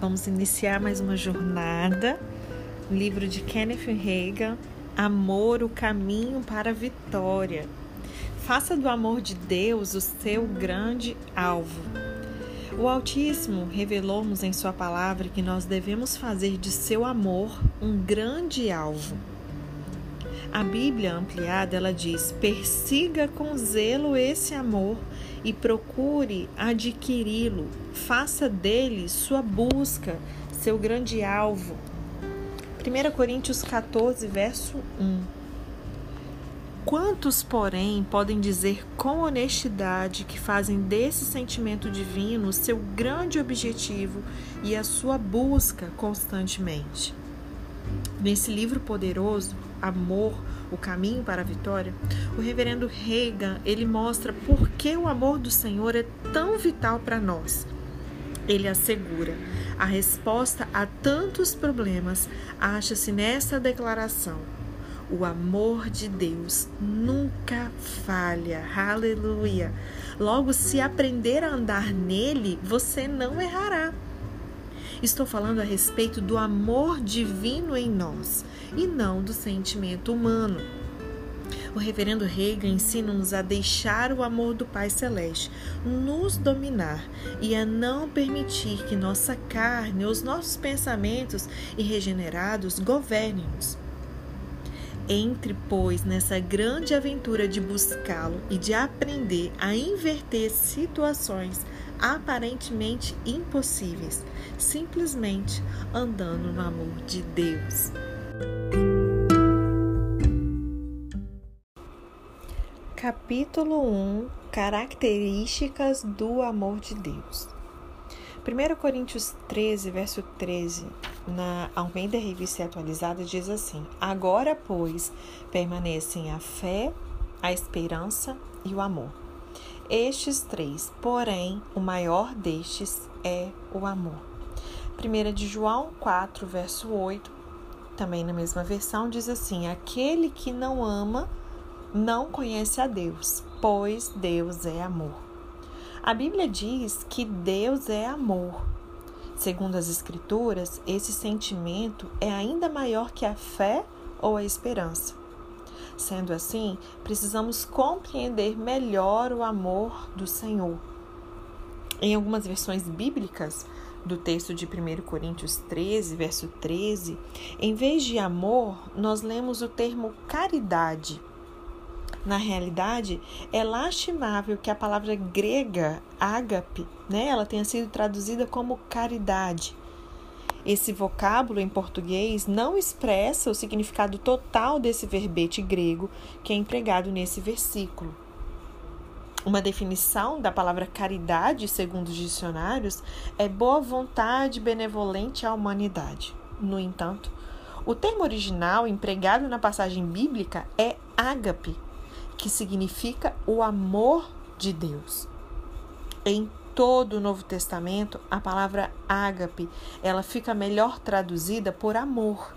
Vamos iniciar mais uma jornada. Livro de Kenneth Reagan, Amor, o caminho para a vitória. Faça do amor de Deus o seu grande alvo. O Altíssimo revelou-nos em Sua palavra que nós devemos fazer de seu amor um grande alvo. A Bíblia ampliada ela diz: persiga com zelo esse amor e procure adquiri-lo. Faça dele sua busca, seu grande alvo. 1 Coríntios 14, verso 1. Quantos, porém, podem dizer com honestidade que fazem desse sentimento divino seu grande objetivo e a sua busca constantemente? Nesse livro poderoso, Amor, o caminho para a vitória, o reverendo Reagan, ele mostra por que o amor do Senhor é tão vital para nós. Ele assegura: a resposta a tantos problemas acha-se nessa declaração. O amor de Deus nunca falha. Aleluia. Logo, se aprender a andar nele, você não errará. Estou falando a respeito do amor divino em nós e não do sentimento humano. O reverendo Reagan ensina-nos a deixar o amor do Pai Celeste nos dominar e a não permitir que nossa carne, os nossos pensamentos irregenerados governem-nos. Entre, pois, nessa grande aventura de buscá-lo e de aprender a inverter situações aparentemente impossíveis, simplesmente andando no amor de Deus. Capítulo 1 Características do amor de Deus. 1 Coríntios 13, verso 13, na Almeida Revista Atualizada, diz assim: Agora, pois, permanecem a fé, a esperança e o amor estes três, porém, o maior destes é o amor. 1 de João 4, verso 8, também na mesma versão, diz assim: Aquele que não ama não conhece a Deus, pois Deus é amor. A Bíblia diz que Deus é amor. Segundo as Escrituras, esse sentimento é ainda maior que a fé ou a esperança. Sendo assim, precisamos compreender melhor o amor do Senhor. Em algumas versões bíblicas do texto de 1 Coríntios 13, verso 13, em vez de amor, nós lemos o termo caridade. Na realidade, é lastimável que a palavra grega ágape, né, ela tenha sido traduzida como caridade esse vocábulo em português não expressa o significado total desse verbete grego que é empregado nesse versículo. Uma definição da palavra caridade, segundo os dicionários, é boa vontade benevolente à humanidade. No entanto, o termo original empregado na passagem bíblica é ágape, que significa o amor de Deus. Em todo o Novo Testamento, a palavra ágape, ela fica melhor traduzida por amor.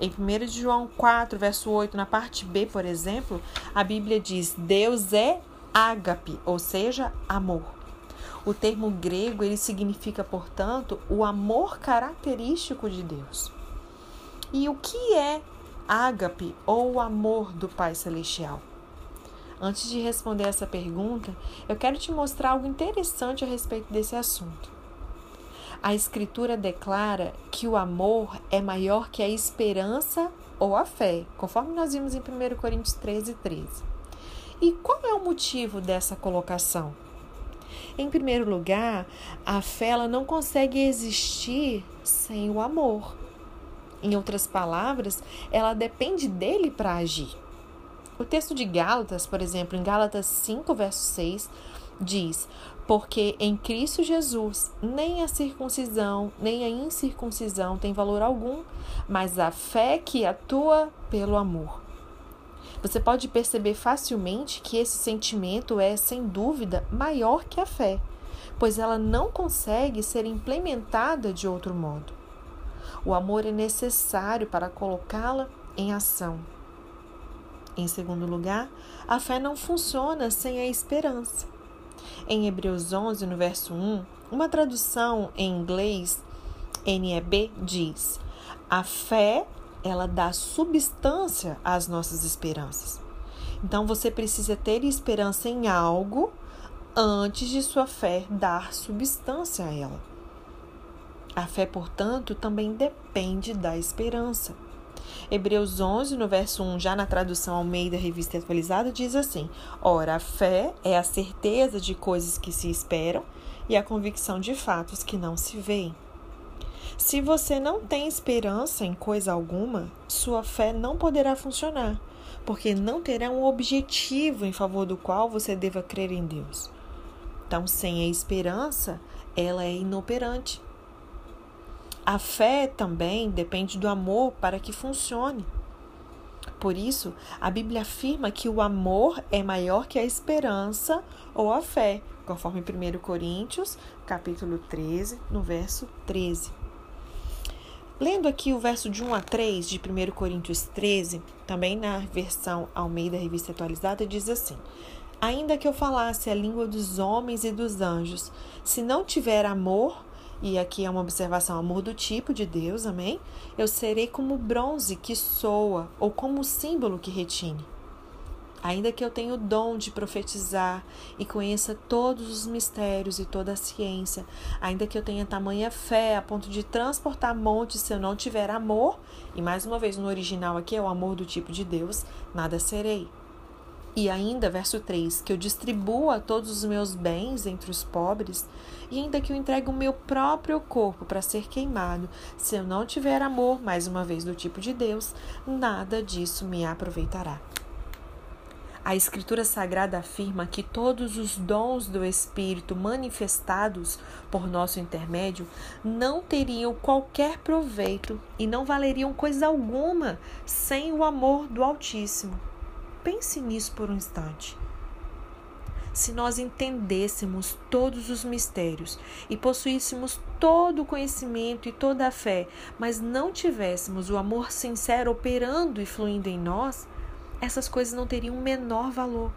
Em 1 João 4, verso 8, na parte B, por exemplo, a Bíblia diz: Deus é ágape, ou seja, amor. O termo grego ele significa, portanto, o amor característico de Deus. E o que é ágape ou o amor do Pai Celestial? Antes de responder essa pergunta, eu quero te mostrar algo interessante a respeito desse assunto. A Escritura declara que o amor é maior que a esperança ou a fé, conforme nós vimos em 1 Coríntios 13, 13. E qual é o motivo dessa colocação? Em primeiro lugar, a fé ela não consegue existir sem o amor. Em outras palavras, ela depende dele para agir. O texto de Gálatas, por exemplo, em Gálatas 5, verso 6, diz: Porque em Cristo Jesus nem a circuncisão nem a incircuncisão tem valor algum, mas a fé que atua pelo amor. Você pode perceber facilmente que esse sentimento é, sem dúvida, maior que a fé, pois ela não consegue ser implementada de outro modo. O amor é necessário para colocá-la em ação. Em segundo lugar, a fé não funciona sem a esperança. Em Hebreus 11, no verso 1, Uma tradução em inglês, NEB, diz: a fé ela dá substância às nossas esperanças. Então você precisa ter esperança em algo antes de sua fé dar substância a ela. A fé, portanto, também depende da esperança. Hebreus 11, no verso 1, já na tradução Almeida Revista Atualizada, diz assim: Ora, a fé é a certeza de coisas que se esperam e a convicção de fatos que não se veem. Se você não tem esperança em coisa alguma, sua fé não poderá funcionar, porque não terá um objetivo em favor do qual você deva crer em Deus. Então, sem a esperança, ela é inoperante. A fé também depende do amor para que funcione. Por isso, a Bíblia afirma que o amor é maior que a esperança ou a fé, conforme 1 Coríntios, capítulo 13, no verso 13. Lendo aqui o verso de 1 a 3 de 1 Coríntios 13, também na versão Almeida Revista Atualizada, diz assim: Ainda que eu falasse a língua dos homens e dos anjos, se não tiver amor, e aqui é uma observação, amor do tipo de Deus, amém? Eu serei como bronze que soa, ou como símbolo que retine. Ainda que eu tenha o dom de profetizar e conheça todos os mistérios e toda a ciência, ainda que eu tenha tamanha fé a ponto de transportar montes, se eu não tiver amor, e mais uma vez no original aqui é o amor do tipo de Deus, nada serei. E ainda, verso 3, que eu distribua todos os meus bens entre os pobres, e ainda que eu entregue o meu próprio corpo para ser queimado, se eu não tiver amor, mais uma vez do tipo de Deus, nada disso me aproveitará. A Escritura Sagrada afirma que todos os dons do Espírito manifestados por nosso intermédio não teriam qualquer proveito e não valeriam coisa alguma sem o amor do Altíssimo. Pense nisso por um instante. Se nós entendêssemos todos os mistérios e possuíssemos todo o conhecimento e toda a fé, mas não tivéssemos o amor sincero operando e fluindo em nós, essas coisas não teriam o menor valor.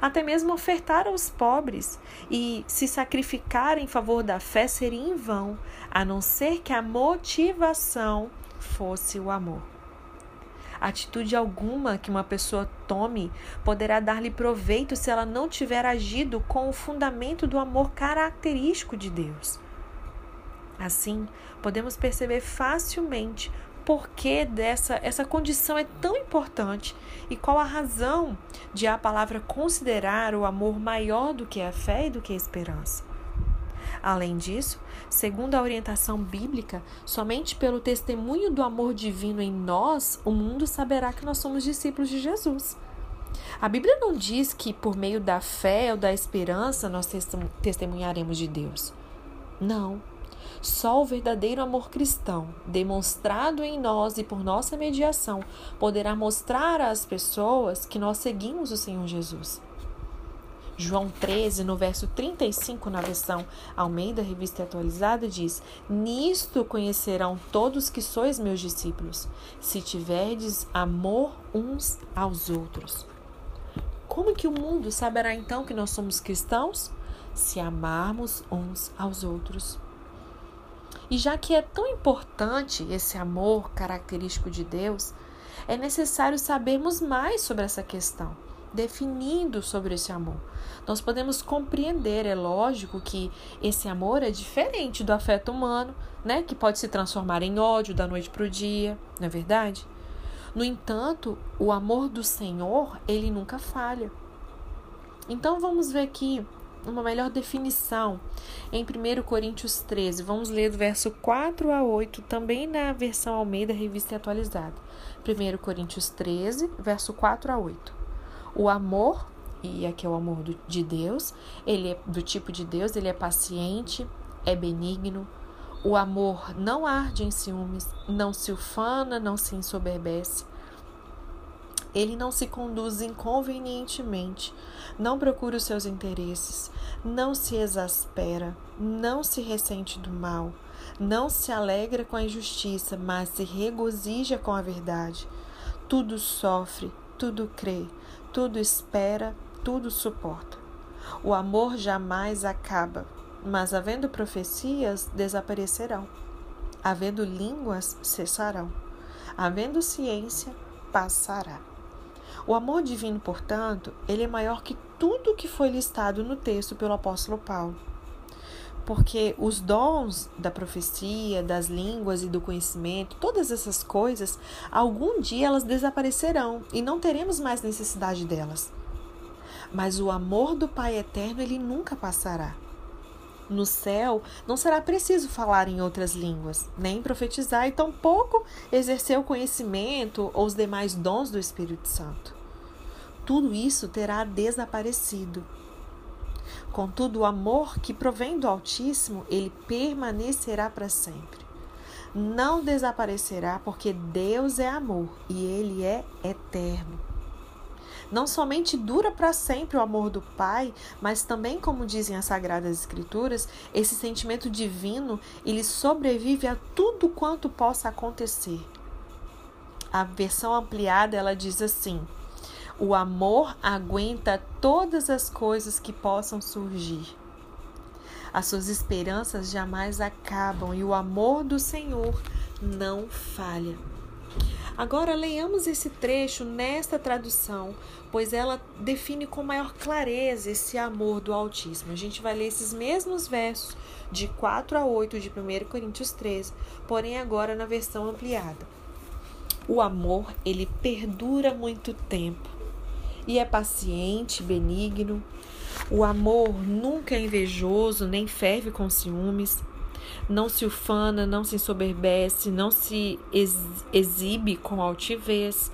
Até mesmo ofertar aos pobres e se sacrificar em favor da fé seria em vão, a não ser que a motivação fosse o amor. Atitude alguma que uma pessoa tome poderá dar-lhe proveito se ela não tiver agido com o fundamento do amor característico de Deus. Assim, podemos perceber facilmente por que dessa essa condição é tão importante e qual a razão de a palavra considerar o amor maior do que a fé e do que a esperança. Além disso, segundo a orientação bíblica, somente pelo testemunho do amor divino em nós, o mundo saberá que nós somos discípulos de Jesus. A Bíblia não diz que por meio da fé ou da esperança nós testemunharemos de Deus. Não. Só o verdadeiro amor cristão, demonstrado em nós e por nossa mediação, poderá mostrar às pessoas que nós seguimos o Senhor Jesus. João 13, no verso 35, na versão Almeida, revista atualizada, diz: Nisto conhecerão todos que sois meus discípulos, se tiverdes amor uns aos outros. Como que o mundo saberá então que nós somos cristãos? Se amarmos uns aos outros. E já que é tão importante esse amor característico de Deus, é necessário sabermos mais sobre essa questão definindo sobre esse amor. Nós podemos compreender, é lógico que esse amor é diferente do afeto humano, né, que pode se transformar em ódio da noite para o dia, não é verdade? No entanto, o amor do Senhor, ele nunca falha. Então vamos ver aqui uma melhor definição em 1 Coríntios 13. Vamos ler do verso 4 a 8, também na versão Almeida Revista Atualizada. 1 Coríntios 13, verso 4 a 8. O amor, e aqui é o amor do, de Deus, ele é do tipo de Deus, ele é paciente, é benigno. O amor não arde em ciúmes, não se ufana, não se ensoberbece. Ele não se conduz inconvenientemente, não procura os seus interesses, não se exaspera, não se ressente do mal, não se alegra com a injustiça, mas se regozija com a verdade. Tudo sofre, tudo crê, tudo espera, tudo suporta. O amor jamais acaba. mas havendo profecias, desaparecerão. Havendo línguas, cessarão. Havendo ciência, passará. O amor divino, portanto, ele é maior que tudo que foi listado no texto pelo apóstolo Paulo. Porque os dons da profecia, das línguas e do conhecimento, todas essas coisas, algum dia elas desaparecerão e não teremos mais necessidade delas. Mas o amor do Pai eterno, ele nunca passará. No céu, não será preciso falar em outras línguas, nem profetizar e tampouco exercer o conhecimento ou os demais dons do Espírito Santo. Tudo isso terá desaparecido. Contudo, o amor que provém do Altíssimo, ele permanecerá para sempre. Não desaparecerá, porque Deus é amor e ele é eterno. Não somente dura para sempre o amor do Pai, mas também, como dizem as Sagradas Escrituras, esse sentimento divino ele sobrevive a tudo quanto possa acontecer. A versão ampliada ela diz assim: o amor aguenta todas as coisas que possam surgir. As suas esperanças jamais acabam e o amor do Senhor não falha. Agora leiamos esse trecho nesta tradução, pois ela define com maior clareza esse amor do Altíssimo. A gente vai ler esses mesmos versos de 4 a 8 de 1 Coríntios 13, porém agora na versão ampliada. O amor, ele perdura muito tempo e é paciente, benigno. O amor nunca é invejoso, nem ferve com ciúmes não se ufana, não se ensoberbece, não se exibe com altivez.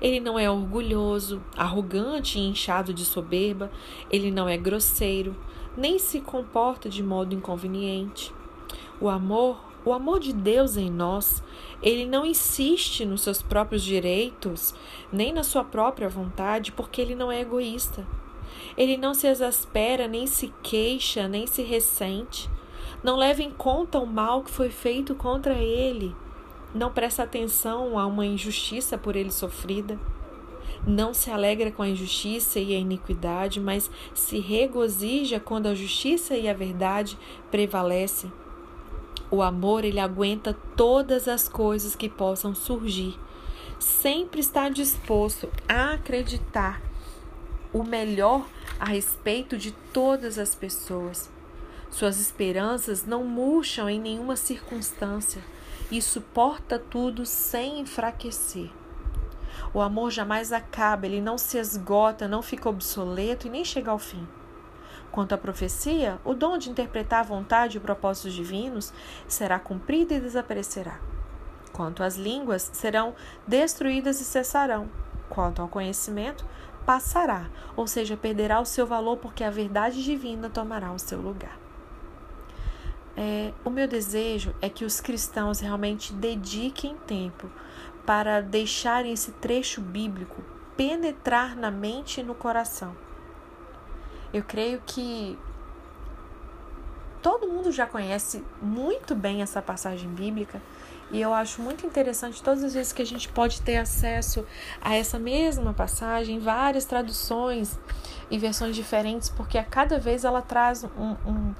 Ele não é orgulhoso, arrogante e inchado de soberba, ele não é grosseiro, nem se comporta de modo inconveniente. O amor, o amor de Deus em nós, ele não insiste nos seus próprios direitos, nem na sua própria vontade, porque ele não é egoísta. Ele não se exaspera, nem se queixa, nem se ressente não leva em conta o mal que foi feito contra ele, não presta atenção a uma injustiça por ele sofrida, não se alegra com a injustiça e a iniquidade, mas se regozija quando a justiça e a verdade prevalecem. O amor, ele aguenta todas as coisas que possam surgir. Sempre está disposto a acreditar o melhor a respeito de todas as pessoas. Suas esperanças não murcham em nenhuma circunstância e suporta tudo sem enfraquecer. O amor jamais acaba, ele não se esgota, não fica obsoleto e nem chega ao fim. Quanto à profecia, o dom de interpretar a vontade e propósitos divinos será cumprido e desaparecerá. Quanto às línguas, serão destruídas e cessarão. Quanto ao conhecimento, passará, ou seja, perderá o seu valor porque a verdade divina tomará o seu lugar. É, o meu desejo é que os cristãos realmente dediquem tempo para deixarem esse trecho bíblico penetrar na mente e no coração. Eu creio que todo mundo já conhece muito bem essa passagem bíblica e eu acho muito interessante todas as vezes que a gente pode ter acesso a essa mesma passagem, várias traduções e versões diferentes, porque a cada vez ela traz um, um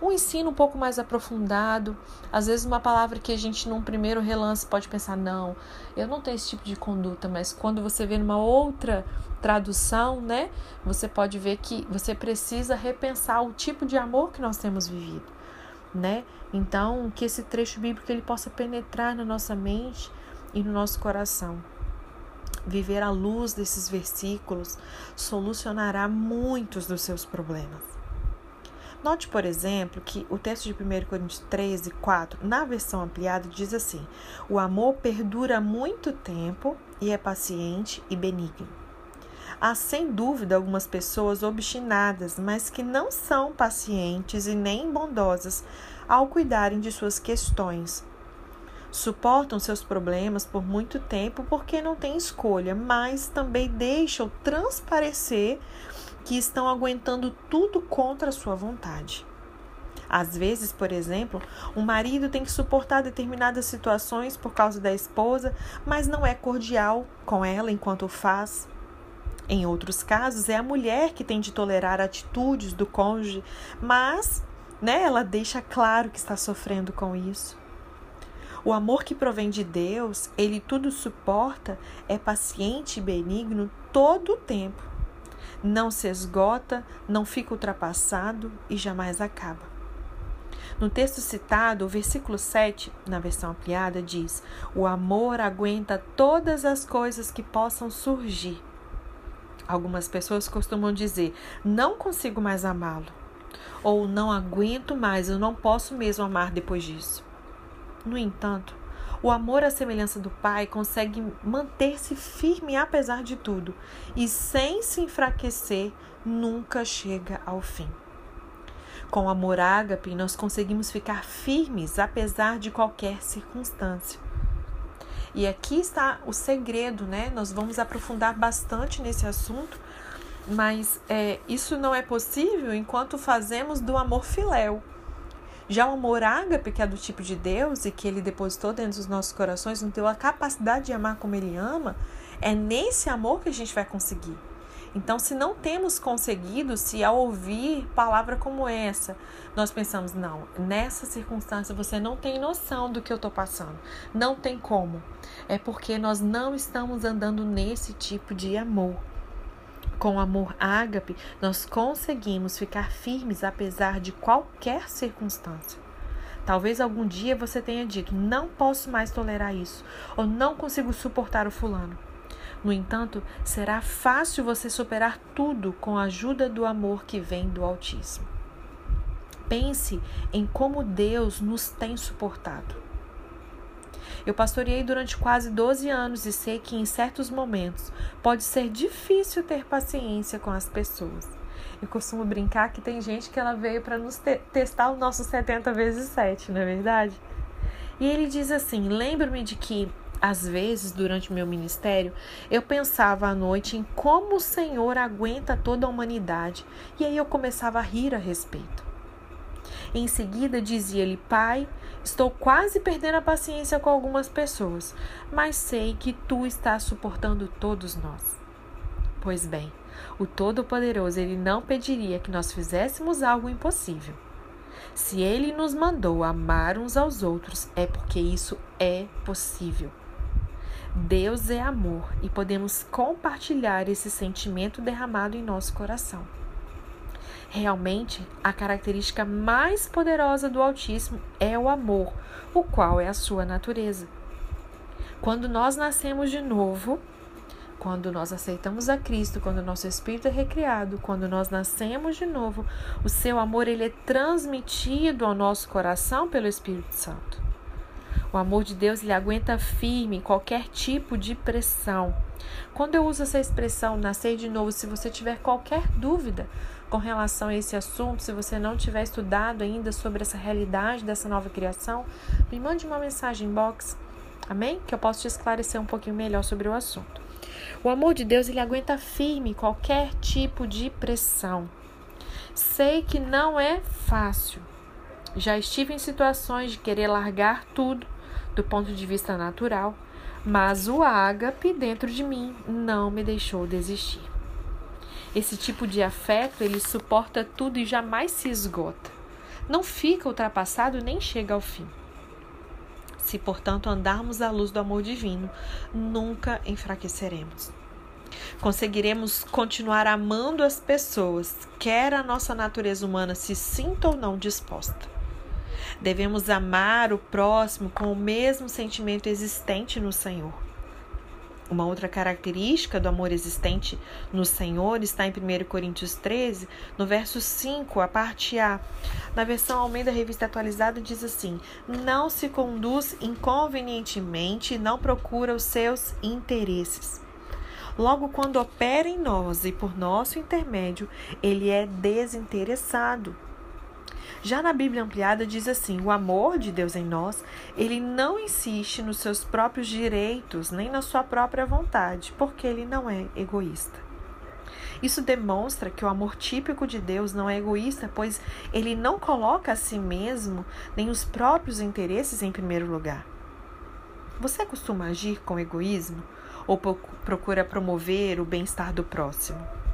um ensino um pouco mais aprofundado, às vezes uma palavra que a gente num primeiro relance pode pensar não, eu não tenho esse tipo de conduta, mas quando você vê numa outra tradução, né, você pode ver que você precisa repensar o tipo de amor que nós temos vivido, né? Então, que esse trecho bíblico ele possa penetrar na nossa mente e no nosso coração. Viver à luz desses versículos solucionará muitos dos seus problemas. Note, por exemplo, que o texto de 1 Coríntios 13, 4, na versão ampliada, diz assim: O amor perdura muito tempo e é paciente e benigno. Há sem dúvida algumas pessoas obstinadas, mas que não são pacientes e nem bondosas ao cuidarem de suas questões. Suportam seus problemas por muito tempo porque não têm escolha, mas também deixam transparecer que estão aguentando tudo contra a sua vontade. Às vezes, por exemplo, um marido tem que suportar determinadas situações por causa da esposa, mas não é cordial com ela enquanto o faz. Em outros casos, é a mulher que tem de tolerar atitudes do cônjuge, mas né? Ela deixa claro que está sofrendo com isso. O amor que provém de Deus, ele tudo suporta, é paciente e benigno todo o tempo. Não se esgota, não fica ultrapassado e jamais acaba. No texto citado, o versículo 7, na versão ampliada, diz: O amor aguenta todas as coisas que possam surgir. Algumas pessoas costumam dizer: Não consigo mais amá-lo. Ou não aguento mais, eu não posso mesmo amar depois disso. No entanto, o amor à semelhança do Pai consegue manter-se firme apesar de tudo e, sem se enfraquecer, nunca chega ao fim. Com o amor ágape, nós conseguimos ficar firmes apesar de qualquer circunstância. E aqui está o segredo, né? Nós vamos aprofundar bastante nesse assunto, mas é, isso não é possível enquanto fazemos do amor filéu. Já o amor ágape, que é do tipo de Deus e que ele depositou dentro dos nossos corações, nos deu a capacidade de amar como ele ama, é nesse amor que a gente vai conseguir. Então, se não temos conseguido, se ao ouvir palavra como essa, nós pensamos, não, nessa circunstância você não tem noção do que eu estou passando, não tem como. É porque nós não estamos andando nesse tipo de amor. Com amor ágape, nós conseguimos ficar firmes apesar de qualquer circunstância. Talvez algum dia você tenha dito: não posso mais tolerar isso, ou não consigo suportar o fulano. No entanto, será fácil você superar tudo com a ajuda do amor que vem do Altíssimo. Pense em como Deus nos tem suportado. Eu pastoreei durante quase 12 anos e sei que em certos momentos pode ser difícil ter paciência com as pessoas. Eu costumo brincar que tem gente que ela veio para nos te testar o nosso 70 vezes 7, não é verdade? E ele diz assim: lembro-me de que às vezes, durante meu ministério, eu pensava à noite em como o Senhor aguenta toda a humanidade, e aí eu começava a rir a respeito. Em seguida, dizia-lhe: Pai, estou quase perdendo a paciência com algumas pessoas, mas sei que tu estás suportando todos nós. Pois bem, o Todo-Poderoso ele não pediria que nós fizéssemos algo impossível. Se ele nos mandou amar uns aos outros, é porque isso é possível. Deus é amor e podemos compartilhar esse sentimento derramado em nosso coração. Realmente, a característica mais poderosa do Altíssimo é o amor, o qual é a sua natureza. Quando nós nascemos de novo, quando nós aceitamos a Cristo, quando o nosso espírito é recriado, quando nós nascemos de novo, o seu amor ele é transmitido ao nosso coração pelo Espírito Santo. O amor de Deus ele aguenta firme qualquer tipo de pressão. Quando eu uso essa expressão nascer de novo, se você tiver qualquer dúvida com relação a esse assunto, se você não tiver estudado ainda sobre essa realidade dessa nova criação, me mande uma mensagem box, amém? Que eu possa te esclarecer um pouquinho melhor sobre o assunto. O amor de Deus ele aguenta firme qualquer tipo de pressão. Sei que não é fácil. Já estive em situações de querer largar tudo do ponto de vista natural, mas o ágape dentro de mim não me deixou desistir. Esse tipo de afeto, ele suporta tudo e jamais se esgota. Não fica ultrapassado nem chega ao fim. Se, portanto, andarmos à luz do amor divino, nunca enfraqueceremos. Conseguiremos continuar amando as pessoas, quer a nossa natureza humana se sinta ou não disposta. Devemos amar o próximo com o mesmo sentimento existente no Senhor. Uma outra característica do amor existente no Senhor está em 1 Coríntios 13, no verso 5, a parte A. Na versão Almeida Revista Atualizada diz assim: Não se conduz inconvenientemente, não procura os seus interesses. Logo, quando opera em nós e por nosso intermédio, ele é desinteressado. Já na Bíblia ampliada diz assim: o amor de Deus em nós, ele não insiste nos seus próprios direitos nem na sua própria vontade, porque ele não é egoísta. Isso demonstra que o amor típico de Deus não é egoísta, pois ele não coloca a si mesmo nem os próprios interesses em primeiro lugar. Você costuma agir com egoísmo ou procura promover o bem-estar do próximo?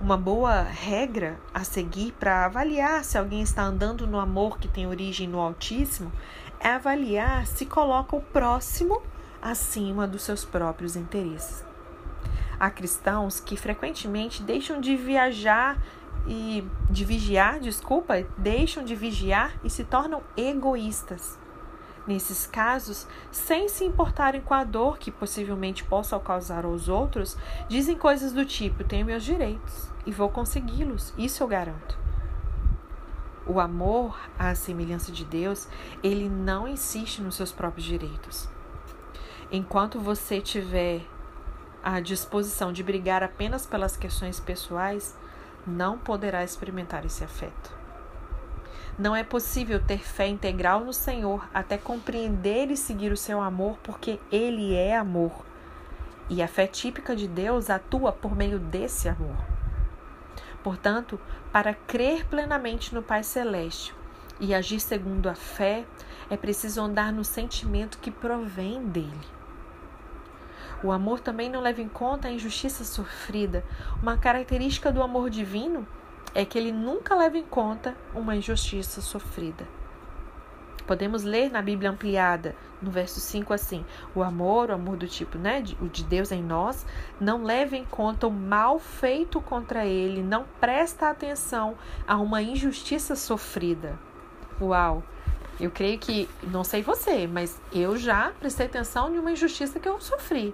Uma boa regra a seguir para avaliar se alguém está andando no amor que tem origem no Altíssimo é avaliar se coloca o próximo acima dos seus próprios interesses. Há cristãos que frequentemente deixam de viajar e de vigiar, desculpa, deixam de vigiar e se tornam egoístas. Nesses casos, sem se importarem com a dor que possivelmente possa causar aos outros, dizem coisas do tipo: tenho meus direitos e vou consegui-los, isso eu garanto. O amor, à semelhança de Deus, ele não insiste nos seus próprios direitos. Enquanto você tiver a disposição de brigar apenas pelas questões pessoais, não poderá experimentar esse afeto. Não é possível ter fé integral no Senhor até compreender e seguir o seu amor, porque Ele é amor. E a fé típica de Deus atua por meio desse amor. Portanto, para crer plenamente no Pai Celeste e agir segundo a fé, é preciso andar no sentimento que provém dele. O amor também não leva em conta a injustiça sofrida. Uma característica do amor divino é que ele nunca leva em conta uma injustiça sofrida. Podemos ler na Bíblia ampliada, no verso 5 assim: o amor, o amor do tipo, né, o de Deus em nós, não leva em conta o mal feito contra ele, não presta atenção a uma injustiça sofrida. Uau! Eu creio que, não sei você, mas eu já prestei atenção em uma injustiça que eu sofri.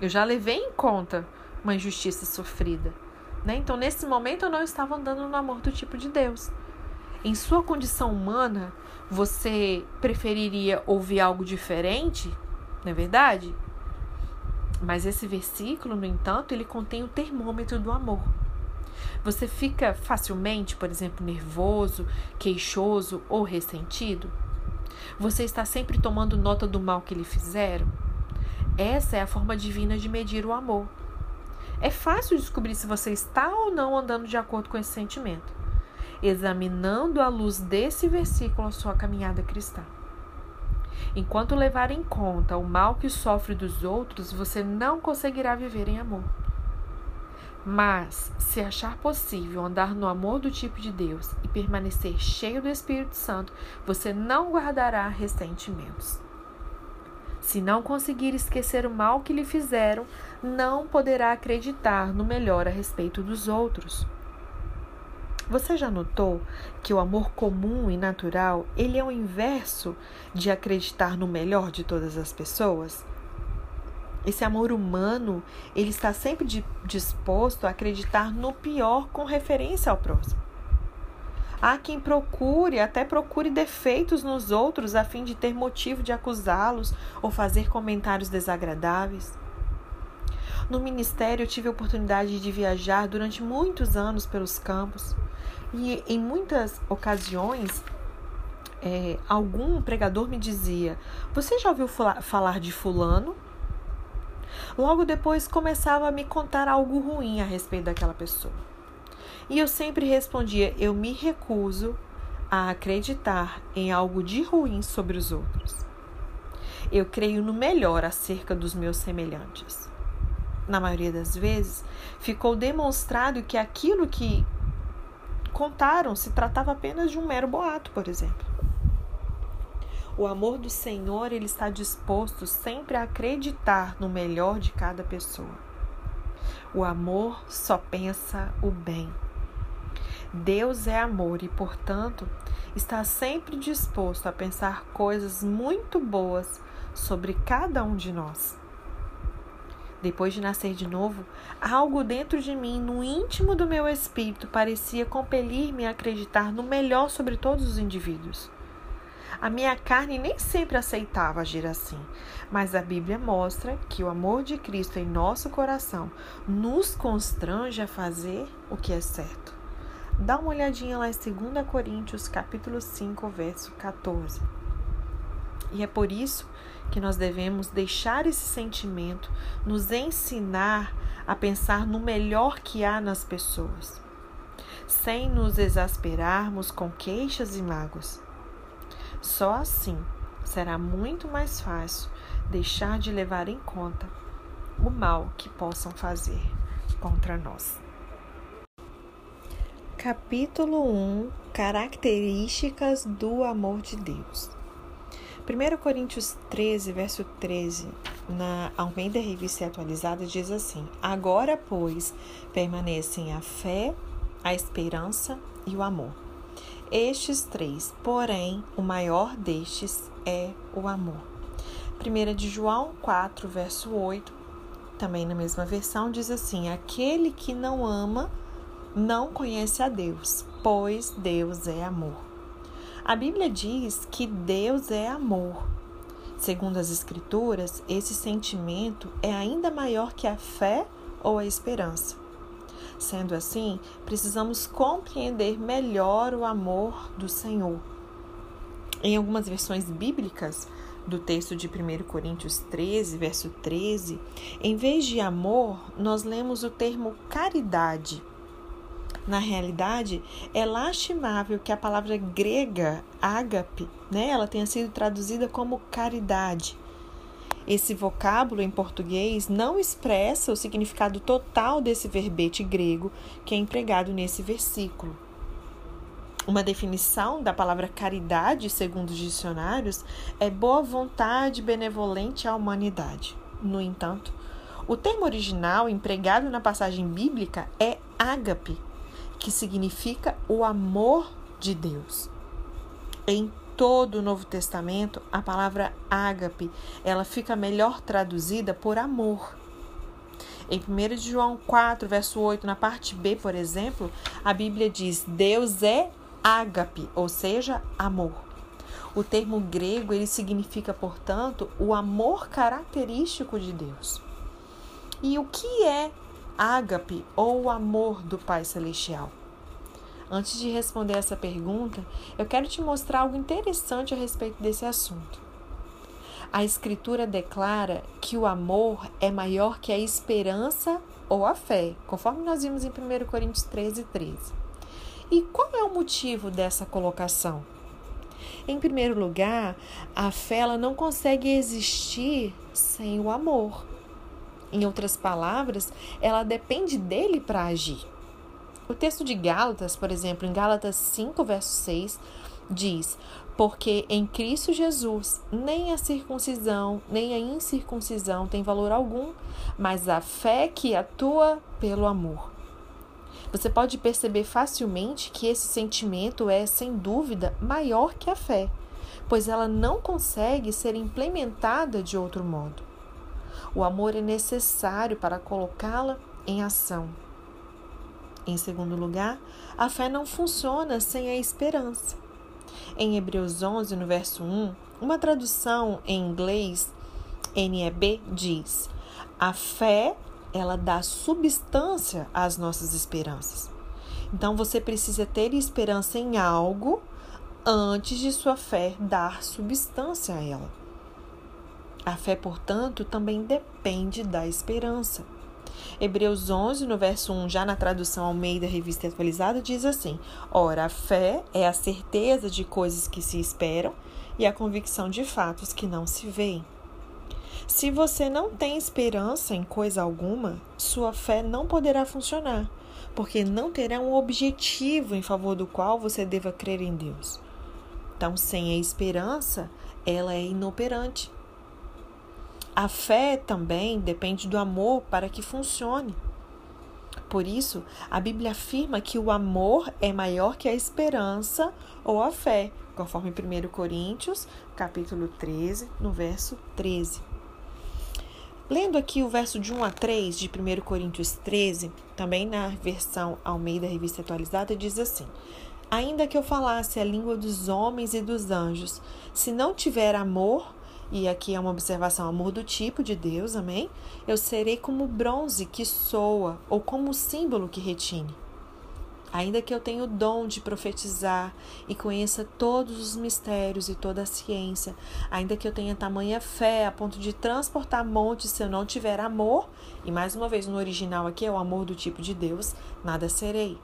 Eu já levei em conta uma injustiça sofrida. Né? Então, nesse momento, eu não estava andando no amor do tipo de Deus. Em sua condição humana, você preferiria ouvir algo diferente? Não é verdade? Mas esse versículo, no entanto, ele contém o termômetro do amor. Você fica facilmente, por exemplo, nervoso, queixoso ou ressentido? Você está sempre tomando nota do mal que lhe fizeram? Essa é a forma divina de medir o amor. É fácil descobrir se você está ou não andando de acordo com esse sentimento, examinando à luz desse versículo a sua caminhada cristã. Enquanto levar em conta o mal que sofre dos outros, você não conseguirá viver em amor. Mas, se achar possível andar no amor do tipo de Deus e permanecer cheio do Espírito Santo, você não guardará ressentimentos. Se não conseguir esquecer o mal que lhe fizeram, não poderá acreditar no melhor a respeito dos outros. Você já notou que o amor comum e natural, ele é o inverso de acreditar no melhor de todas as pessoas? Esse amor humano, ele está sempre disposto a acreditar no pior com referência ao próximo. Há quem procure, até procure defeitos nos outros a fim de ter motivo de acusá-los ou fazer comentários desagradáveis. No ministério, eu tive a oportunidade de viajar durante muitos anos pelos campos e, em muitas ocasiões, é, algum pregador me dizia: Você já ouviu falar de Fulano? Logo depois começava a me contar algo ruim a respeito daquela pessoa. E eu sempre respondia: eu me recuso a acreditar em algo de ruim sobre os outros. Eu creio no melhor acerca dos meus semelhantes. Na maioria das vezes, ficou demonstrado que aquilo que contaram se tratava apenas de um mero boato, por exemplo. O amor do Senhor, ele está disposto sempre a acreditar no melhor de cada pessoa. O amor só pensa o bem. Deus é amor e, portanto, está sempre disposto a pensar coisas muito boas sobre cada um de nós. Depois de nascer de novo, algo dentro de mim, no íntimo do meu espírito, parecia compelir-me a acreditar no melhor sobre todos os indivíduos. A minha carne nem sempre aceitava agir assim, mas a Bíblia mostra que o amor de Cristo em nosso coração nos constrange a fazer o que é certo. Dá uma olhadinha lá em 2 Coríntios, capítulo 5, verso 14. E é por isso que nós devemos deixar esse sentimento nos ensinar a pensar no melhor que há nas pessoas, sem nos exasperarmos com queixas e mágoas. Só assim será muito mais fácil deixar de levar em conta o mal que possam fazer contra nós. Capítulo 1 Características do amor de Deus. 1 Coríntios 13, verso 13, na Almeida Revista Atualizada, diz assim: Agora, pois, permanecem a fé, a esperança e o amor. Estes três, porém, o maior destes é o amor. 1 de João 4, verso 8, também na mesma versão, diz assim: Aquele que não ama, não conhece a Deus, pois Deus é amor. A Bíblia diz que Deus é amor. Segundo as Escrituras, esse sentimento é ainda maior que a fé ou a esperança. Sendo assim, precisamos compreender melhor o amor do Senhor. Em algumas versões bíblicas do texto de 1 Coríntios 13, verso 13, em vez de amor, nós lemos o termo caridade na realidade, é lastimável que a palavra grega ágape, né, ela tenha sido traduzida como caridade. Esse vocábulo em português não expressa o significado total desse verbete grego que é empregado nesse versículo. Uma definição da palavra caridade, segundo os dicionários, é boa vontade benevolente à humanidade. No entanto, o termo original empregado na passagem bíblica é ágape, que significa o amor de Deus. Em todo o Novo Testamento, a palavra ágape, ela fica melhor traduzida por amor. Em 1 João 4, verso 8, na parte B, por exemplo, a Bíblia diz: Deus é ágape, ou seja, amor. O termo grego ele significa, portanto, o amor característico de Deus. E o que é ágape ou amor do Pai Celestial? Antes de responder essa pergunta, eu quero te mostrar algo interessante a respeito desse assunto. A Escritura declara que o amor é maior que a esperança ou a fé, conforme nós vimos em 1 Coríntios 13, 13. E qual é o motivo dessa colocação? Em primeiro lugar, a fé ela não consegue existir sem o amor. Em outras palavras, ela depende dele para agir. O texto de Gálatas, por exemplo, em Gálatas 5, verso 6, diz: Porque em Cristo Jesus nem a circuncisão nem a incircuncisão tem valor algum, mas a fé que atua pelo amor. Você pode perceber facilmente que esse sentimento é, sem dúvida, maior que a fé, pois ela não consegue ser implementada de outro modo. O amor é necessário para colocá-la em ação. Em segundo lugar, a fé não funciona sem a esperança. Em Hebreus 11, no verso 1, uma tradução em inglês, NEB, diz: A fé, ela dá substância às nossas esperanças. Então você precisa ter esperança em algo antes de sua fé dar substância a ela. A fé, portanto, também depende da esperança. Hebreus 11, no verso 1, já na tradução Almeida Revista Atualizada, diz assim: Ora, a fé é a certeza de coisas que se esperam e a convicção de fatos que não se veem. Se você não tem esperança em coisa alguma, sua fé não poderá funcionar, porque não terá um objetivo em favor do qual você deva crer em Deus. Então, sem a esperança, ela é inoperante. A fé também depende do amor para que funcione. Por isso, a Bíblia afirma que o amor é maior que a esperança ou a fé, conforme 1 Coríntios, capítulo 13, no verso 13. Lendo aqui o verso de 1 a 3 de 1 Coríntios 13, também na versão Almeida Revista Atualizada, diz assim: Ainda que eu falasse a língua dos homens e dos anjos, se não tiver amor, e aqui é uma observação, amor do tipo de Deus, amém? Eu serei como bronze que soa, ou como símbolo que retine. Ainda que eu tenha o dom de profetizar e conheça todos os mistérios e toda a ciência, ainda que eu tenha tamanha fé a ponto de transportar montes, se eu não tiver amor, e mais uma vez no original aqui é o amor do tipo de Deus, nada serei.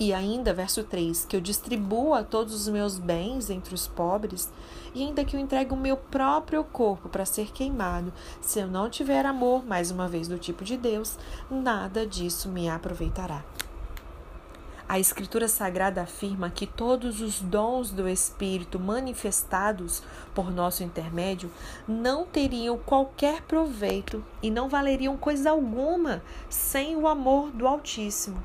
E ainda, verso 3, que eu distribua todos os meus bens entre os pobres, e ainda que eu entregue o meu próprio corpo para ser queimado, se eu não tiver amor, mais uma vez do tipo de Deus, nada disso me aproveitará. A Escritura Sagrada afirma que todos os dons do Espírito manifestados por nosso intermédio não teriam qualquer proveito e não valeriam coisa alguma sem o amor do Altíssimo.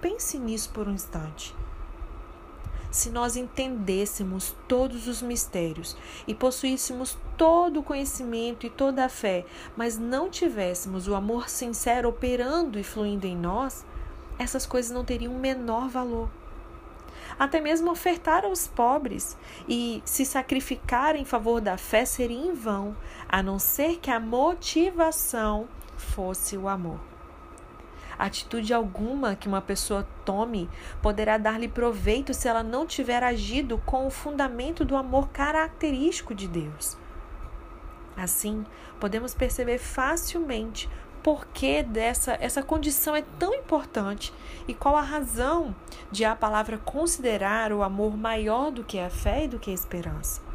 Pense nisso por um instante. Se nós entendêssemos todos os mistérios e possuíssemos todo o conhecimento e toda a fé, mas não tivéssemos o amor sincero operando e fluindo em nós, essas coisas não teriam o menor valor. Até mesmo ofertar aos pobres e se sacrificar em favor da fé seria em vão, a não ser que a motivação fosse o amor. Atitude alguma que uma pessoa tome poderá dar-lhe proveito se ela não tiver agido com o fundamento do amor característico de Deus. Assim, podemos perceber facilmente porquê dessa essa condição é tão importante e qual a razão de a palavra considerar o amor maior do que a fé e do que a esperança.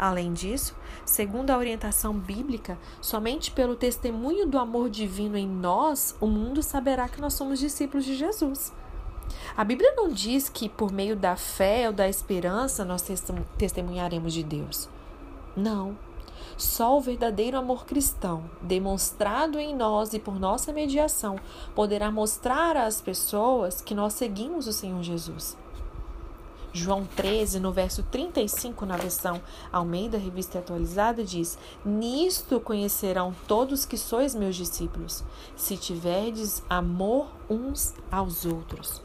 Além disso, segundo a orientação bíblica, somente pelo testemunho do amor divino em nós, o mundo saberá que nós somos discípulos de Jesus. A Bíblia não diz que por meio da fé ou da esperança nós testemunharemos de Deus. Não. Só o verdadeiro amor cristão, demonstrado em nós e por nossa mediação, poderá mostrar às pessoas que nós seguimos o Senhor Jesus. João 13, no verso 35, na versão Almeida Revista Atualizada, diz: Nisto conhecerão todos que sois meus discípulos, se tiverdes amor uns aos outros.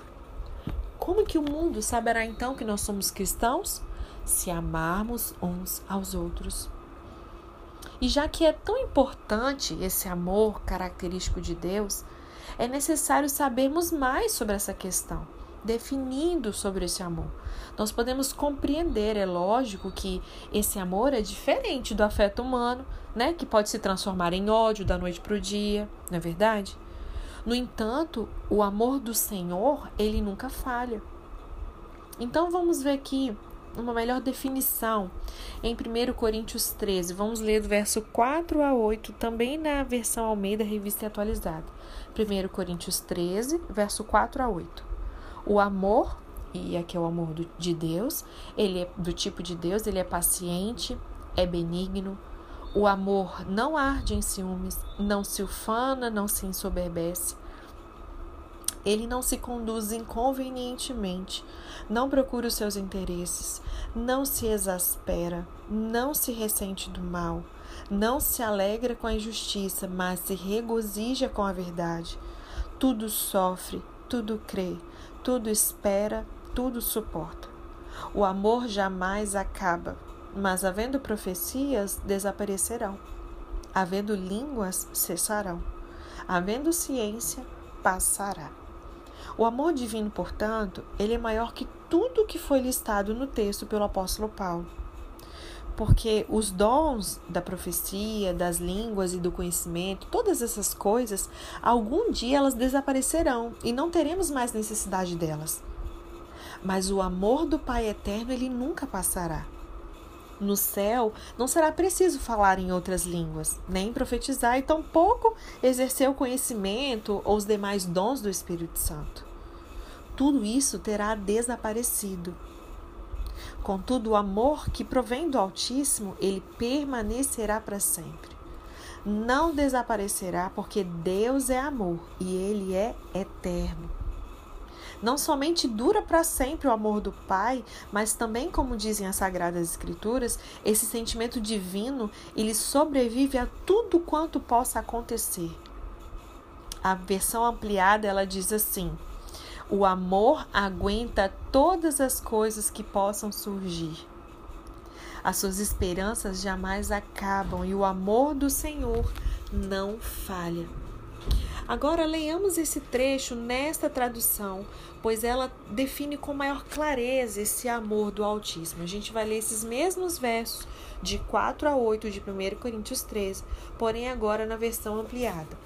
Como que o mundo saberá então que nós somos cristãos? Se amarmos uns aos outros. E já que é tão importante esse amor característico de Deus, é necessário sabermos mais sobre essa questão, definindo sobre esse amor. Nós podemos compreender, é lógico que esse amor é diferente do afeto humano, né, que pode se transformar em ódio da noite para o dia, não é verdade? No entanto, o amor do Senhor, ele nunca falha. Então vamos ver aqui uma melhor definição em 1 Coríntios 13. Vamos ler do verso 4 a 8, também na versão Almeida Revista Atualizada. 1 Coríntios 13, verso 4 a 8. O amor, e aqui é o amor do, de Deus, ele é do tipo de Deus, ele é paciente, é benigno. O amor não arde em ciúmes, não se ufana, não se ensoberbece ele não se conduz inconvenientemente, não procura os seus interesses, não se exaspera, não se ressente do mal, não se alegra com a injustiça, mas se regozija com a verdade. Tudo sofre, tudo crê, tudo espera, tudo suporta. O amor jamais acaba, mas havendo profecias, desaparecerão. Havendo línguas, cessarão. Havendo ciência, passará. O amor divino, portanto, ele é maior que tudo que foi listado no texto pelo apóstolo Paulo. Porque os dons da profecia, das línguas e do conhecimento, todas essas coisas, algum dia elas desaparecerão e não teremos mais necessidade delas. Mas o amor do Pai eterno, ele nunca passará. No céu, não será preciso falar em outras línguas, nem profetizar e tampouco exercer o conhecimento ou os demais dons do Espírito Santo. Tudo isso terá desaparecido. Contudo, o amor que provém do Altíssimo, ele permanecerá para sempre. Não desaparecerá, porque Deus é amor e ele é eterno. Não somente dura para sempre o amor do Pai, mas também, como dizem as Sagradas Escrituras, esse sentimento divino ele sobrevive a tudo quanto possa acontecer. A versão ampliada ela diz assim: o amor aguenta todas as coisas que possam surgir. As suas esperanças jamais acabam e o amor do Senhor não falha. Agora leiamos esse trecho nesta tradução, pois ela define com maior clareza esse amor do Altíssimo. A gente vai ler esses mesmos versos de 4 a 8 de 1 Coríntios 13, porém agora na versão ampliada.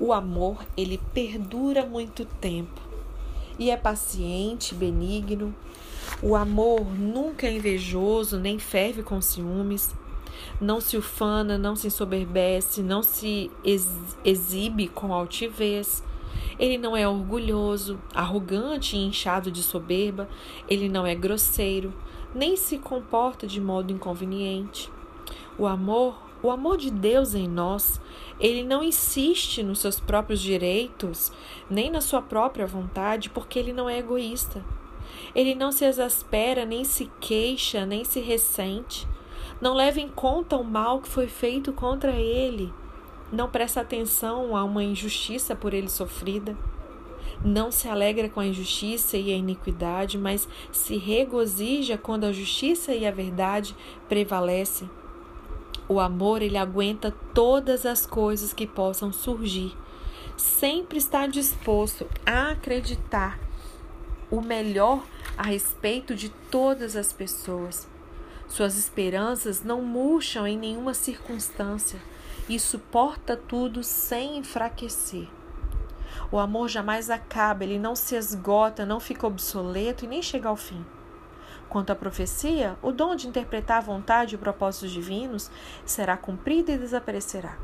O amor, ele perdura muito tempo e é paciente, benigno. O amor nunca é invejoso, nem ferve com ciúmes não se ufana, não se ensoberbece, não se exibe com altivez, Ele não é orgulhoso, arrogante e inchado de soberba, ele não é grosseiro, nem se comporta de modo inconveniente. O amor, o amor de Deus em nós, ele não insiste nos seus próprios direitos, nem na sua própria vontade, porque ele não é egoísta. Ele não se exaspera, nem se queixa, nem se ressente. Não leva em conta o mal que foi feito contra ele não presta atenção a uma injustiça por ele sofrida, não se alegra com a injustiça e a iniquidade, mas se regozija quando a justiça e a verdade prevalecem. O amor, ele aguenta todas as coisas que possam surgir. Sempre está disposto a acreditar o melhor a respeito de todas as pessoas. Suas esperanças não murcham em nenhuma circunstância e suporta tudo sem enfraquecer. O amor jamais acaba, ele não se esgota, não fica obsoleto e nem chega ao fim. Quanto à profecia, o dom de interpretar a vontade e propósitos divinos será cumprido e desaparecerá.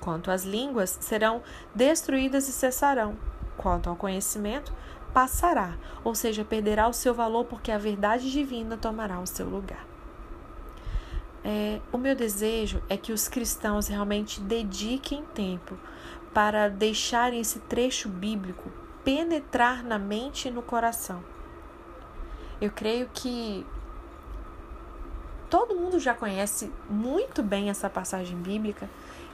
Quanto às línguas, serão destruídas e cessarão. Quanto ao conhecimento, passará, ou seja, perderá o seu valor porque a verdade divina tomará o seu lugar. É, o meu desejo é que os cristãos realmente dediquem tempo para deixarem esse trecho bíblico penetrar na mente e no coração. Eu creio que todo mundo já conhece muito bem essa passagem bíblica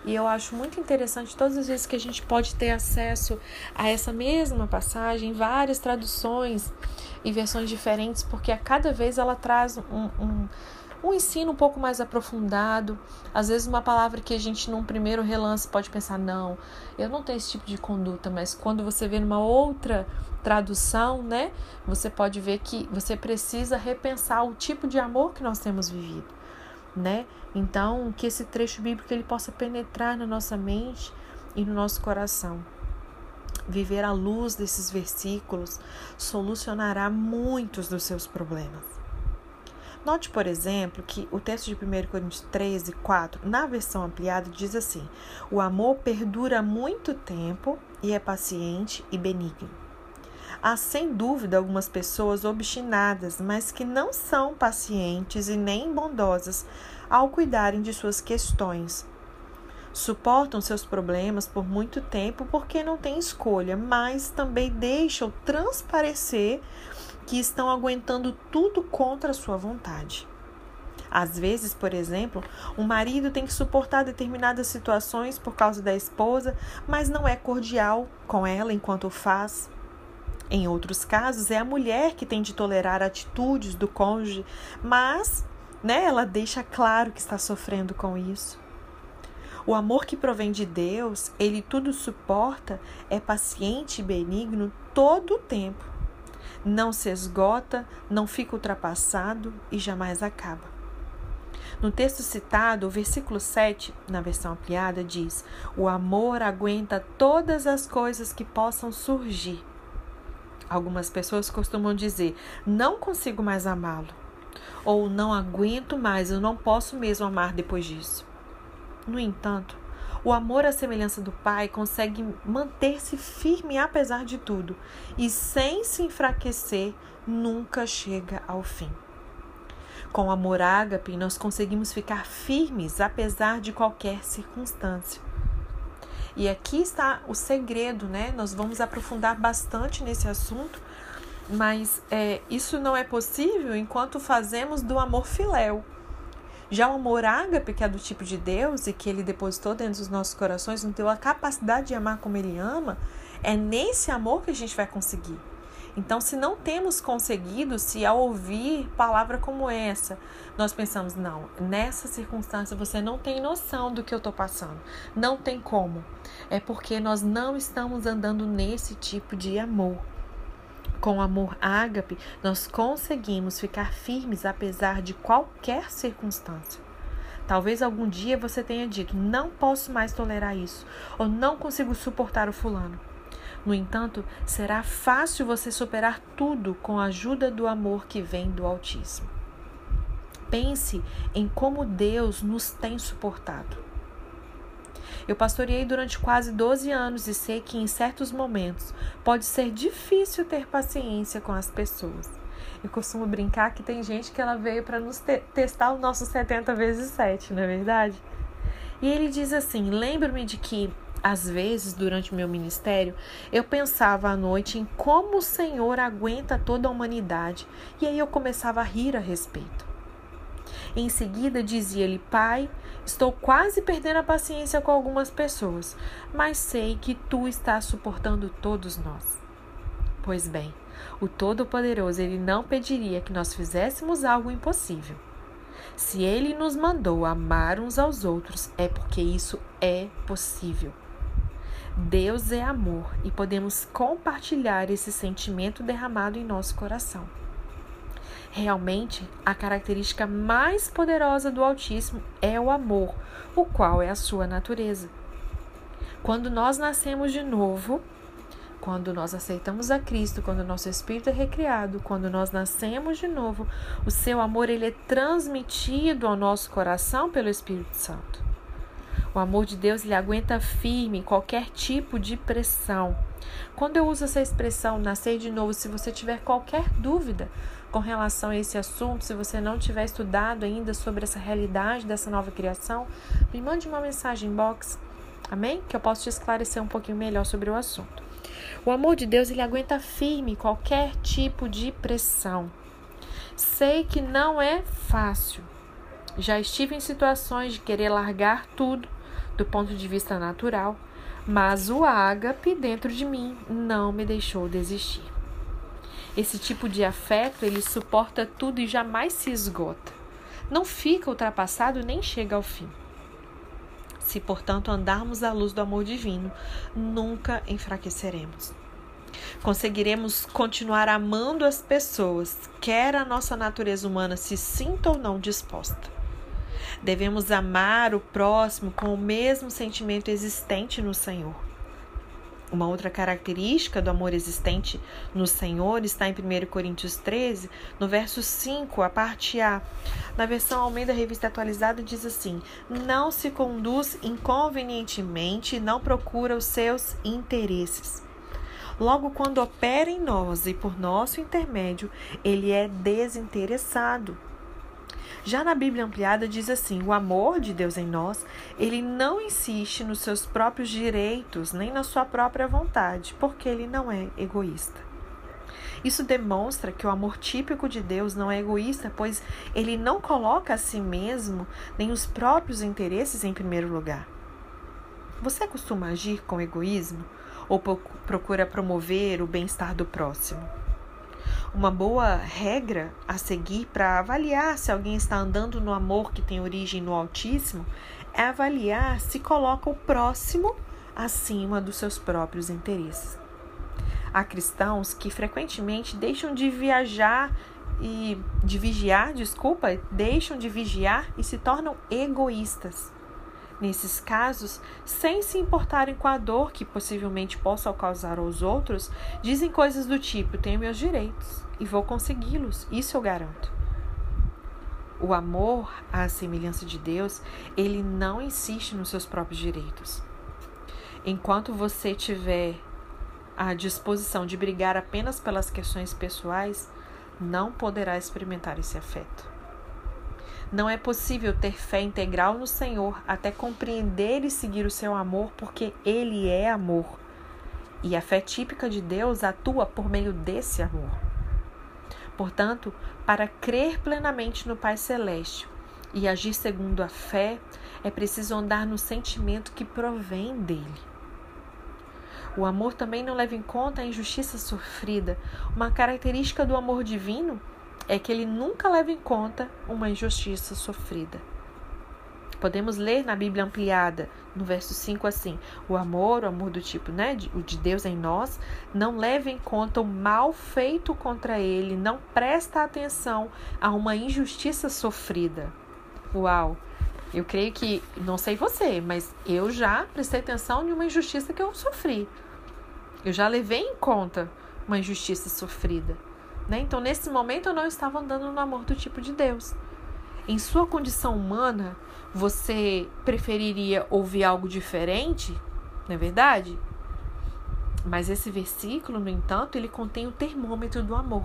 e eu acho muito interessante todas as vezes que a gente pode ter acesso a essa mesma passagem, várias traduções e versões diferentes, porque a cada vez ela traz um, um um ensino um pouco mais aprofundado, às vezes uma palavra que a gente num primeiro relance pode pensar não, eu não tenho esse tipo de conduta, mas quando você vê numa outra tradução, né, você pode ver que você precisa repensar o tipo de amor que nós temos vivido, né? Então, que esse trecho bíblico ele possa penetrar na nossa mente e no nosso coração. Viver à luz desses versículos solucionará muitos dos seus problemas. Note, por exemplo, que o texto de 1 Coríntios 13, 4, na versão ampliada, diz assim: O amor perdura muito tempo e é paciente e benigno. Há sem dúvida algumas pessoas obstinadas, mas que não são pacientes e nem bondosas ao cuidarem de suas questões. Suportam seus problemas por muito tempo porque não têm escolha, mas também deixam transparecer que estão aguentando tudo contra a sua vontade. Às vezes, por exemplo, um marido tem que suportar determinadas situações por causa da esposa, mas não é cordial com ela enquanto o faz. Em outros casos, é a mulher que tem de tolerar atitudes do cônjuge, mas né, ela deixa claro que está sofrendo com isso. O amor que provém de Deus, ele tudo suporta, é paciente e benigno todo o tempo não se esgota, não fica ultrapassado e jamais acaba. No texto citado, o versículo 7, na versão ampliada, diz: O amor aguenta todas as coisas que possam surgir. Algumas pessoas costumam dizer: Não consigo mais amá-lo. Ou não aguento mais, eu não posso mesmo amar depois disso. No entanto, o amor à semelhança do Pai consegue manter-se firme apesar de tudo e sem se enfraquecer, nunca chega ao fim. Com o amor ágape, nós conseguimos ficar firmes apesar de qualquer circunstância. E aqui está o segredo, né? Nós vamos aprofundar bastante nesse assunto, mas é, isso não é possível enquanto fazemos do amor filéu. Já o amor ágape, que é do tipo de Deus e que ele depositou dentro dos nossos corações, nos deu a capacidade de amar como ele ama, é nesse amor que a gente vai conseguir. Então, se não temos conseguido, se ao ouvir palavra como essa, nós pensamos, não, nessa circunstância você não tem noção do que eu estou passando, não tem como. É porque nós não estamos andando nesse tipo de amor. Com o amor ágape, nós conseguimos ficar firmes apesar de qualquer circunstância. Talvez algum dia você tenha dito: não posso mais tolerar isso, ou não consigo suportar o fulano. No entanto, será fácil você superar tudo com a ajuda do amor que vem do Altíssimo. Pense em como Deus nos tem suportado. Eu pastoreei durante quase 12 anos e sei que em certos momentos pode ser difícil ter paciência com as pessoas. Eu costumo brincar que tem gente que ela veio para nos te testar o nosso 70 vezes 7, não é verdade? E ele diz assim: lembro-me de que às vezes, durante o meu ministério, eu pensava à noite em como o Senhor aguenta toda a humanidade, e aí eu começava a rir a respeito. Em seguida, dizia-lhe: Pai, estou quase perdendo a paciência com algumas pessoas, mas sei que tu estás suportando todos nós. Pois bem, o Todo-Poderoso ele não pediria que nós fizéssemos algo impossível. Se ele nos mandou amar uns aos outros, é porque isso é possível. Deus é amor e podemos compartilhar esse sentimento derramado em nosso coração. Realmente, a característica mais poderosa do Altíssimo é o amor, o qual é a sua natureza. Quando nós nascemos de novo, quando nós aceitamos a Cristo, quando nosso espírito é recriado, quando nós nascemos de novo, o seu amor ele é transmitido ao nosso coração pelo Espírito Santo. O amor de Deus ele aguenta firme qualquer tipo de pressão. Quando eu uso essa expressão nascer de novo, se você tiver qualquer dúvida com relação a esse assunto, se você não tiver estudado ainda sobre essa realidade dessa nova criação, me mande uma mensagem box, amém? Que eu possa te esclarecer um pouquinho melhor sobre o assunto. O amor de Deus ele aguenta firme qualquer tipo de pressão. Sei que não é fácil. Já estive em situações de querer largar tudo do ponto de vista natural, mas o ágape dentro de mim não me deixou desistir. Esse tipo de afeto, ele suporta tudo e jamais se esgota. Não fica ultrapassado nem chega ao fim. Se, portanto, andarmos à luz do amor divino, nunca enfraqueceremos. Conseguiremos continuar amando as pessoas, quer a nossa natureza humana se sinta ou não disposta. Devemos amar o próximo com o mesmo sentimento existente no Senhor. Uma outra característica do amor existente no Senhor está em 1 Coríntios 13, no verso 5, a parte A. Na versão Almeida Revista Atualizada diz assim: Não se conduz inconvenientemente e não procura os seus interesses. Logo, quando opera em nós e por nosso intermédio, ele é desinteressado. Já na Bíblia ampliada diz assim: o amor de Deus em nós, ele não insiste nos seus próprios direitos, nem na sua própria vontade, porque ele não é egoísta. Isso demonstra que o amor típico de Deus não é egoísta, pois ele não coloca a si mesmo nem os próprios interesses em primeiro lugar. Você costuma agir com egoísmo ou procura promover o bem-estar do próximo? Uma boa regra a seguir para avaliar se alguém está andando no amor que tem origem no Altíssimo é avaliar se coloca o próximo acima dos seus próprios interesses. Há cristãos que frequentemente deixam de viajar e de vigiar, desculpa, deixam de vigiar e se tornam egoístas. Nesses casos, sem se importarem com a dor que possivelmente possa causar aos outros, dizem coisas do tipo: tenho meus direitos e vou consegui-los, isso eu garanto. O amor, à semelhança de Deus, ele não insiste nos seus próprios direitos. Enquanto você tiver a disposição de brigar apenas pelas questões pessoais, não poderá experimentar esse afeto. Não é possível ter fé integral no Senhor até compreender e seguir o seu amor, porque Ele é amor. E a fé típica de Deus atua por meio desse amor. Portanto, para crer plenamente no Pai Celeste e agir segundo a fé, é preciso andar no sentimento que provém dele. O amor também não leva em conta a injustiça sofrida. Uma característica do amor divino é que ele nunca leva em conta uma injustiça sofrida. Podemos ler na Bíblia ampliada, no verso 5 assim: o amor, o amor do tipo, né, o de Deus em nós, não leva em conta o mal feito contra ele, não presta atenção a uma injustiça sofrida. Uau! Eu creio que, não sei você, mas eu já prestei atenção em uma injustiça que eu sofri. Eu já levei em conta uma injustiça sofrida. Né? Então, nesse momento, eu não estava andando no amor do tipo de Deus. em sua condição humana, você preferiria ouvir algo diferente, não é verdade? Mas esse versículo, no entanto, ele contém o termômetro do amor.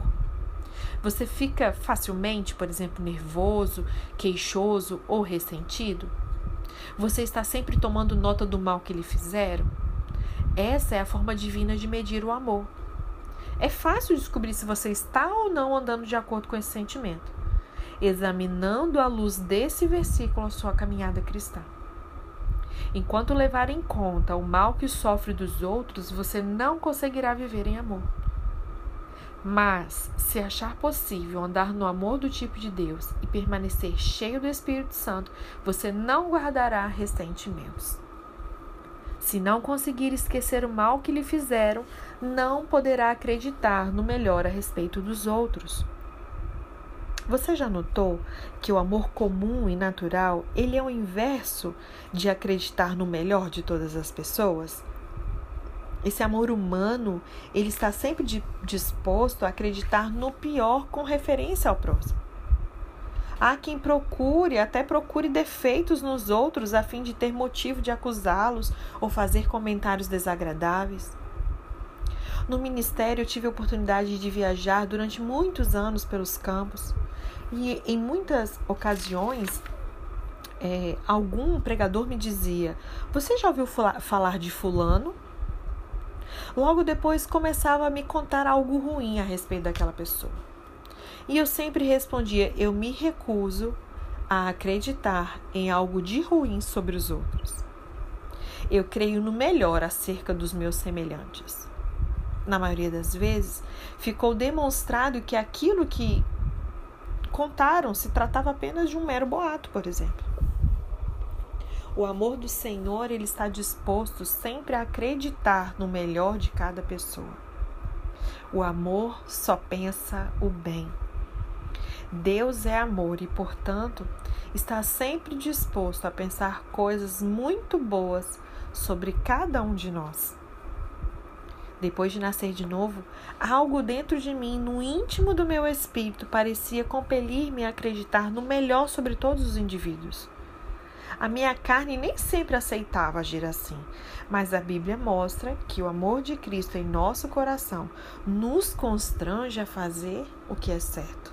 Você fica facilmente, por exemplo, nervoso, queixoso ou ressentido? Você está sempre tomando nota do mal que lhe fizeram? Essa é a forma divina de medir o amor. É fácil descobrir se você está ou não andando de acordo com esse sentimento, examinando à luz desse versículo a sua caminhada cristã. Enquanto levar em conta o mal que sofre dos outros, você não conseguirá viver em amor. Mas, se achar possível andar no amor do tipo de Deus e permanecer cheio do Espírito Santo, você não guardará ressentimentos. Se não conseguir esquecer o mal que lhe fizeram, não poderá acreditar no melhor a respeito dos outros. Você já notou que o amor comum e natural, ele é o inverso de acreditar no melhor de todas as pessoas? Esse amor humano, ele está sempre disposto a acreditar no pior com referência ao próximo. Há quem procure, até procure defeitos nos outros a fim de ter motivo de acusá-los ou fazer comentários desagradáveis. No ministério, eu tive a oportunidade de viajar durante muitos anos pelos campos e, em muitas ocasiões, é, algum pregador me dizia: Você já ouviu falar de Fulano? Logo depois começava a me contar algo ruim a respeito daquela pessoa. E eu sempre respondia: eu me recuso a acreditar em algo de ruim sobre os outros. Eu creio no melhor acerca dos meus semelhantes. Na maioria das vezes, ficou demonstrado que aquilo que contaram se tratava apenas de um mero boato, por exemplo. O amor do Senhor, ele está disposto sempre a acreditar no melhor de cada pessoa. O amor só pensa o bem. Deus é amor e, portanto, está sempre disposto a pensar coisas muito boas sobre cada um de nós. Depois de nascer de novo, algo dentro de mim, no íntimo do meu espírito, parecia compelir-me a acreditar no melhor sobre todos os indivíduos. A minha carne nem sempre aceitava agir assim, mas a Bíblia mostra que o amor de Cristo em nosso coração nos constrange a fazer o que é certo.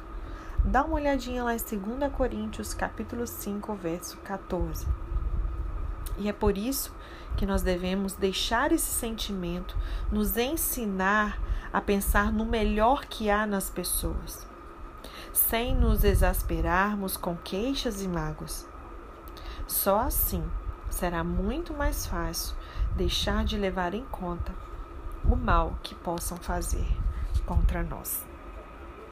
Dá uma olhadinha lá em 2 Coríntios, capítulo 5, verso 14. E é por isso que nós devemos deixar esse sentimento nos ensinar a pensar no melhor que há nas pessoas, sem nos exasperarmos com queixas e mágoas. Só assim será muito mais fácil deixar de levar em conta o mal que possam fazer contra nós.